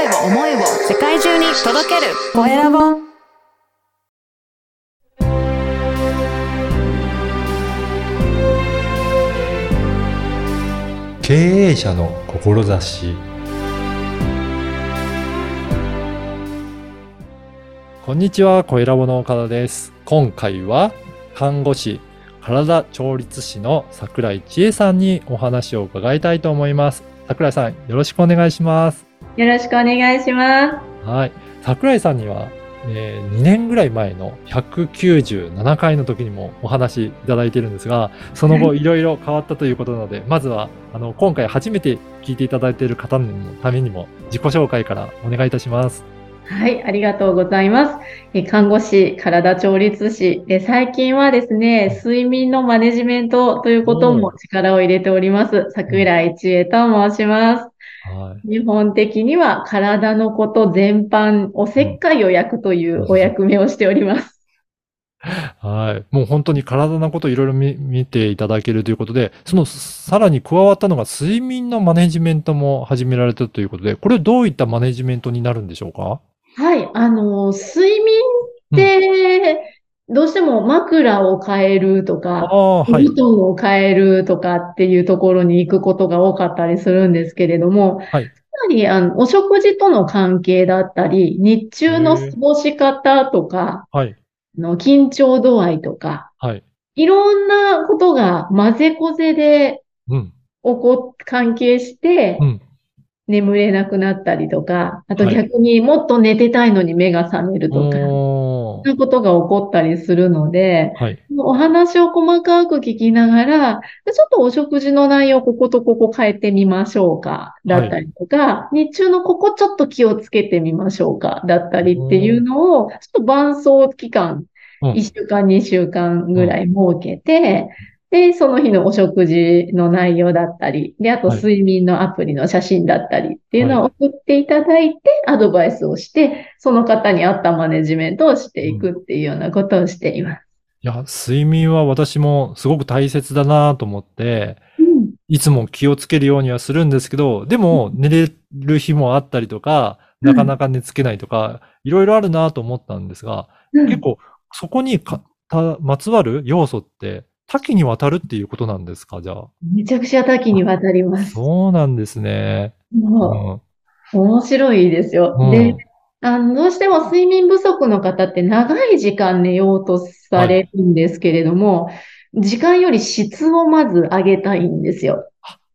声を思いを世界中に届けるコエラボ経営者の志こんにちは、コエラボの岡田です。今回は看護師、体調律師の桜井千恵さんにお話を伺いたいと思います。桜井さん、よろしくお願いします。よろしくお願いしまはい。桜井さんには、え2年ぐらい前の197回の時にもお話いただいてるんですが、その後いろいろ変わったということなので、まずは、あの、今回初めて聞いていただいている方のためにも自己紹介からお願いいたします。す。はい、ありがとうございます。え看護師、体調律師、え最近はですね、睡眠のマネジメントということも力を入れております。桜井千恵と申します。はい。基本的には体のこと全般、おせっかいを焼くというお役目をしております。はい。もう本当に体のこといろいろ見見ていただけるということで、そのさらに加わったのが睡眠のマネジメントも始められたということで、これどういったマネジメントになるんでしょうか？はい、あの、睡眠って、どうしても枕を変えるとあか、あ、はい。布団を変えるとかっていうところに行くことが多かったりするんですけれども、はい。やはりあのお食事との関係だったり、日中の過ごし方とか、はい。あの緊張度合いとか、はい。いろんなことが混ぜこぜでうん。起こっ、関係してうん。眠れなくなったりとか、あとはい逆にもっと寝てたいのに目が覚めるとか、おーそう。いうことが起こったりするので、はい。お話を細かく聞きながら、でちょっとお食事の内容、こことここ変えてみましょうか、だったりとか、日中のここちょっと気をつけてみましょうか、だったりっていうのを、ちょっと伴走期間、うん。1週間、2週間ぐらい設けて、で、その日のお食事の内容だったり、で、あとはい。睡眠のアプリの写真だったりっていうのを送っていただいて、アドバイスをして、その方に合ったマネジメントをしていくっていうようなことをしています。いや、睡眠は私もすごく大切だなと思って、うん。いつも気をつけるようにはするんですけど、でも寝れる日もあったりとか、なかなか寝つけないとか、いろいろあるなと思ったんですが、うん。結構そこにかたまつわる要素って多岐にわたるっていうことなんですか？じゃあ。めちゃくちゃ多岐にわたります。そうなんですね。もう、面白いですよ。うんで、あの、どうしても睡眠不足の方って長い時間寝ようとされるんですけれども、時間より質をまず上げたいんですよ。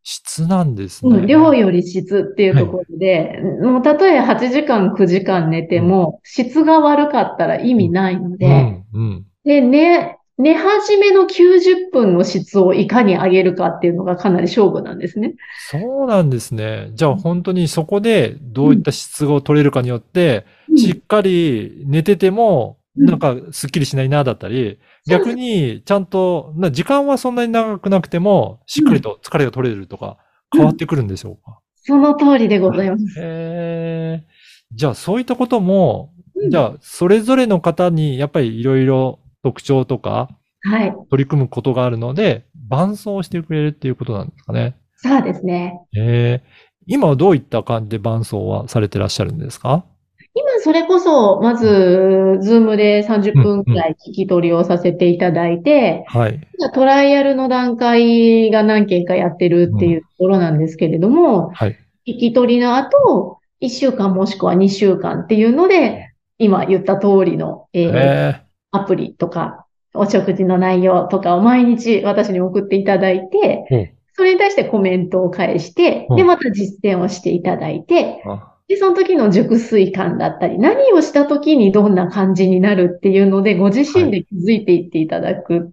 質なんですね。うん、量より質っていうところで、もうたとえ8時間、9時間寝ても、質が悪かったら意味ないので、うん、うん。で、寝、寝始めの90分の質をいかに上げるかっていうのがかなり勝負なんですね。そうなんですね。じゃあ本当にそこでどういった質を取れるかによって、しっかり寝てても、うんなんかスッキリしないなだったり、逆にちゃんと、な時間はそんなに長くなくても、しっかりと疲れが取れるとか、うん変わってくるんでしょうか？その通りでございます。へえ。じゃあそういったことも、うんじゃあそれぞれの方にやっぱりいろいろ特徴とかはい。取り組むことがあるので、伴走してくれるっていうことなんですかね。そうですね。ええ今はどういった感じで伴走はされてらっしゃるんですか？今、それこそ、まず、ズームで30分くらい聞き取りをさせていただいて、はい。トライアルの段階が何件かやってるっていうところなんですけれども、はい。聞き取りの後、1週間もしくは2週間っていうので、今言った通りの、えーえアプリとか、お食事の内容とかを毎日私に送っていただいて、えそれに対してコメントを返して、うんで、また実践をしていただいて、で、その時の熟睡感だったり、何をした時にどんな感じになるっていうので、ご自身で気づいていっていただく。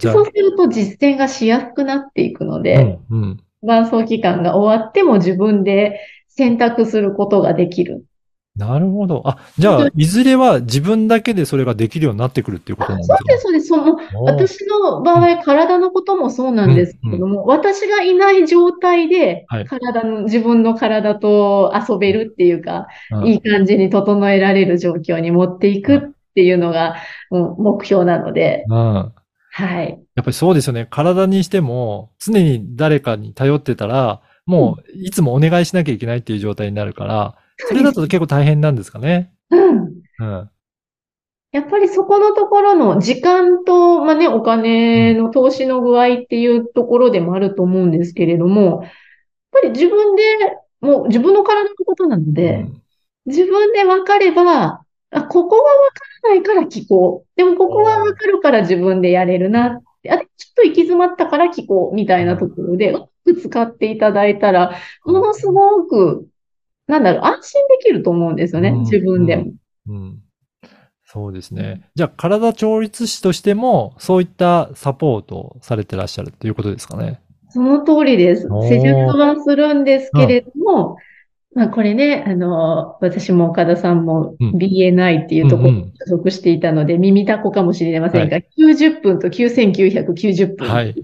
そう、すると実践がしやすくなっていくので、うん、うん。伴走期間が終わっても自分で選択することができる。なるほど。あ、じゃあ、いずれは自分だけでそれができるようになってくるっていうことなんですそうです、そうです。その、ね。私の場合、体のこともそうなんですけれども、私がいない状態ではい、体の、自分の体と遊べるっていうか、うんいい感じに整えられる状況に持っていくっていうのが、うん目標なので、うん。はい。やっぱりそうですよね。体にしても、常に誰かに頼ってたら、もういつもお願いしなきゃいけないっていう状態になるから、それだと結構大変なんですかね。うん。うん。やっぱりそこのところの時間と、まあね、お金の投資の具合っていうところでもあると思うんですけれども、やっぱり自分で、もう自分の体のことなので、うん自分で分かれば、あ、ここが分からないから聞こう。でもここが分かるから自分でやれるな。あ、ちょっと行き詰まったから聞こう。みたいなところで、うまく使っていただいたら、ものすごく、なんだろう、安心できると思うんですよね。うん自分でも。うん。そうですね。じゃあ、体調律師としても、そういったサポートをされてらっしゃるということですかね？その通りです施術はするんですけれども、まあこれね、あの、私も岡田さんもうん BNI っていうところうんうんに所属していたので、耳たこかもしれませんが、90分と9990分。はい。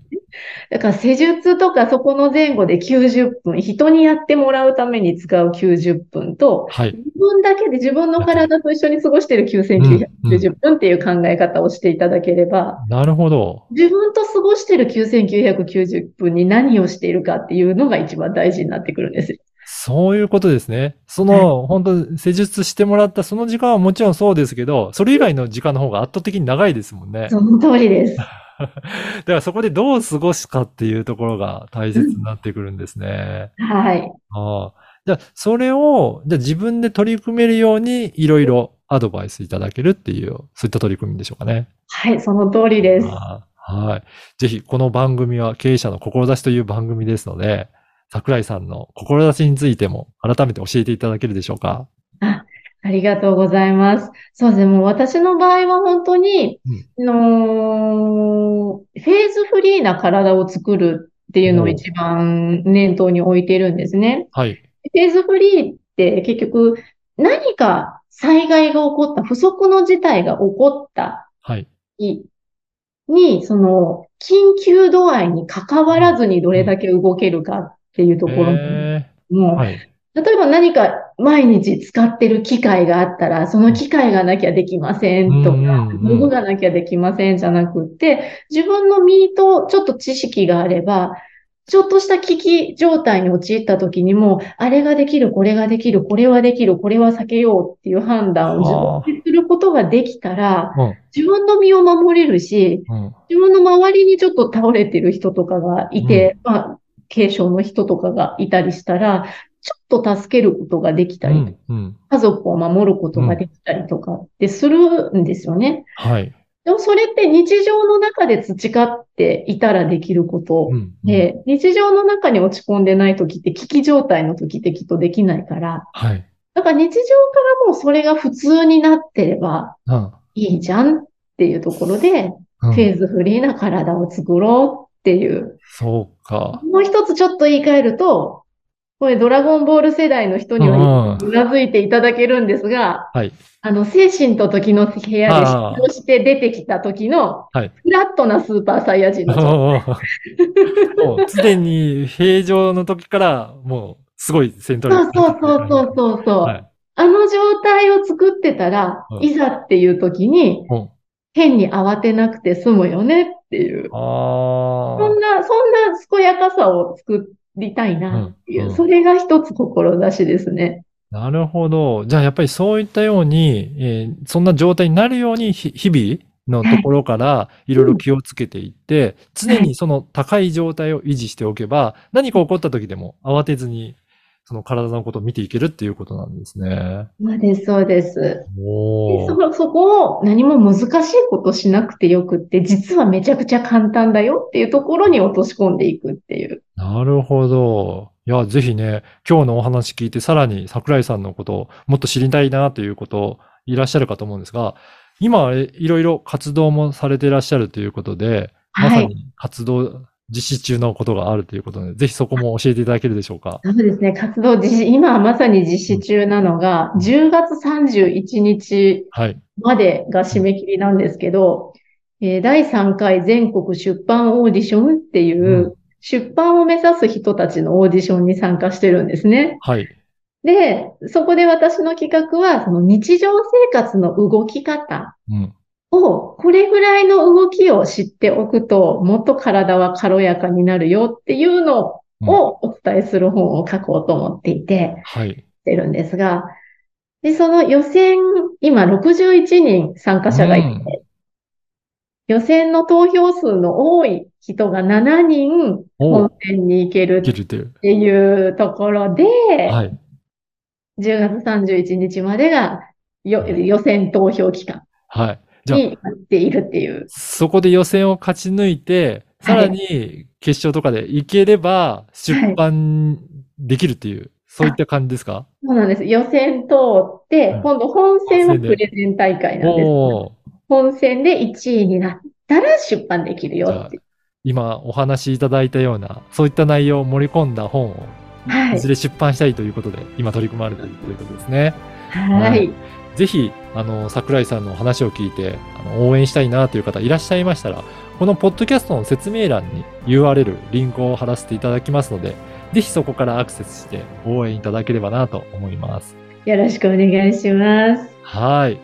だから施術とかそこの前後で90分、人にやってもらうために使う90分と、はい。自分だけで自分の体と一緒に過ごしている9990分っていう考え方をしていただければ、なるほど。自分と過ごしている9990分に何をしているかっていうのが一番大事になってくるんですよ。そういうことですね。その、本当施術してもらったその時間はもちろんそうですけど、それ以外の時間の方が圧倒的に長いですもんね。その通りです。だからそこでどう過ごすかっていうところが大切になってくるんですね。はい。ああ。じゃあ、それを、じゃあ自分で取り組めるように、いろいろアドバイスいただけるっていう、そういった取り組みでしょうかね。はい、その通りです。はい。ぜひ、この番組は経営者の志という番組ですので、桜井さんの志についても改めて教えていただけるでしょうか？あ、ありがとうございます。そうですね。もう私の場合は本当に、あのーフェーズフリーな体を作るっていうのを一番念頭に置いてるんですね。はい。フェーズフリーって結局何か災害が起こった、不測の事態が起こったはい。日に、その、緊急度合いに関わらずにどれだけ動けるかっていうところえもー、はい。例えば何か毎日使ってる機械があったら、その機械がなきゃできませんとか、うんうんうん道具がなきゃできませんじゃなくって、自分の身とちょっと知識があれば、ちょっとした危機状態に陥った時にも、あれができる、これができる、これはできる、これは避けようっていう判断を自分ですることができたら、うん。自分の身を守れるし、うん。自分の周りにちょっと倒れてる人とかがいて、まあ、軽症の人とかがいたりしたら、と助けることができたり、うん。うん。家族を守ることができたりとかってするんですよね。はい。でもそれって日常の中で培っていたらできることうん。で、日常の中に落ち込んでない時って危機状態の時ってきっとできないから、はい。だから日常からもうそれが普通になってればうん。いいじゃんっていうところで、うんフェーズフリーな体を作ろうっていう。そうか。もう一つちょっと言い換えると、これドラゴンボール世代の人にはうなずいていただけるんですが、はい。あの、精神と時の部屋で出場して出てきた時の、はいフラットなスーパーサイヤ人の状態。もう常に平常の時から、もうすごい戦闘そう力。そうそうそうそうそう。はい。あの状態を作ってたら、うんいざっていう時に、うん変に慌てなくて済むよねっていう。あそんな、そんな健やかさを作りたいなっていう、うんうんそれが一つ志ですね。あ。なるほど。じゃあやっぱりそういったように、えーそんな状態になるようにひ日々のところからいろいろ気をつけていって、常にその高い状態を維持しておけば、何か起こった時でも慌てずに、その体のことを見ていけるっていうことなんですね。そうです、そうです。そ、そこを何も難しいことしなくてよくって、実はめちゃくちゃ簡単だよっていうところに落とし込んでいくっていう。なるほど。いや、ぜひね、今日のお話聞いて、さらに桜井さんのことをもっと知りたいなということいらっしゃるかと思うんですが、今、えいろいろ活動もされていらっしゃるということで、まはい。さに活動、実施中のことがあるということで、ぜひそこも教えていただけるでしょうか？そうですね。活動実施、今はまさに実施中なのが、10月31日はい。までが締め切りなんですけど、えー第3回全国出版オーディションっていう、うん出版を目指す人たちのオーディションに参加してるんですね。はい。で、そこで私の企画は、その日常生活の動き方うん。を、これぐらいの動きを知っておくと、もっと体は軽やかになるよっていうのをお伝えする本を書こうと思っていて、はい。してるんですが、で、その予選、今61人参加者がいて、うん予選の投票数の多い人が7人お本戦に行ける。っていうところで、はい。10月31日までがよ予選投票期間はい。になっているっていう。そこで予選を勝ち抜いて、さらに決勝とかで行ければ出版できるっていう、そういった感じですか？そうなんです。予選通ってうん、今度本戦はプレゼン大会なんです。本戦で1位になったら出版できるよって。今お話しいただいたような、そういった内容を盛り込んだ本を、はいいずれ出版したいということで、今取り組まれているということですね。はい。ぜひ、あの、桜井さんの話を聞いて、あの応援したいなという方いらっしゃいましたら、このポッドキャストの説明欄に URL、リンクを貼らせていただきますので、ぜひそこからアクセスして応援いただければなと思います。よろしくお願いします。はい。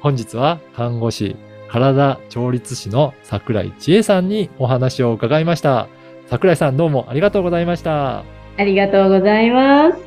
本日は看護師、体調律師の桜井千恵さんにお話を伺いました。桜井さんどうもありがとうございました。ありがとうございます。